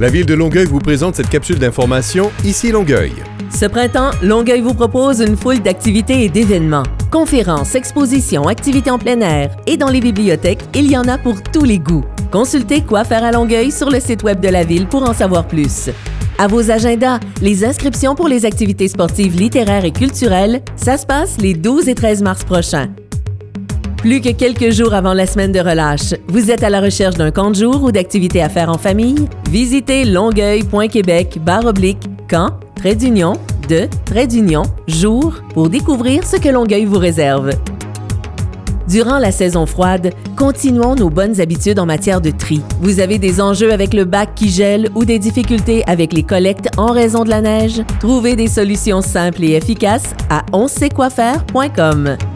La ville de Longueuil vous présente cette capsule d'information Ici Longueuil. Ce printemps, Longueuil vous propose une foule d'activités et d'événements. Conférences, expositions, activités en plein air et dans les bibliothèques, il y en a pour tous les goûts. Consultez quoi faire à Longueuil sur le site web de la ville pour en savoir plus. À vos agendas, les inscriptions pour les activités sportives littéraires et culturelles, ça se passe les 12 et 13 mars prochains. Plus que quelques jours avant la semaine de relâche, vous êtes à la recherche d'un camp de jour ou d'activités à faire en famille? Visitez longueuil.québec barre oblique camp, trait d'union, de, trait d'union, jour pour découvrir ce que Longueuil vous réserve. Durant la saison froide, continuons nos bonnes habitudes en matière de tri. Vous avez des enjeux avec le bac qui gèle ou des difficultés avec les collectes en raison de la neige? Trouvez des solutions simples et efficaces à onsaietquoifaire.com.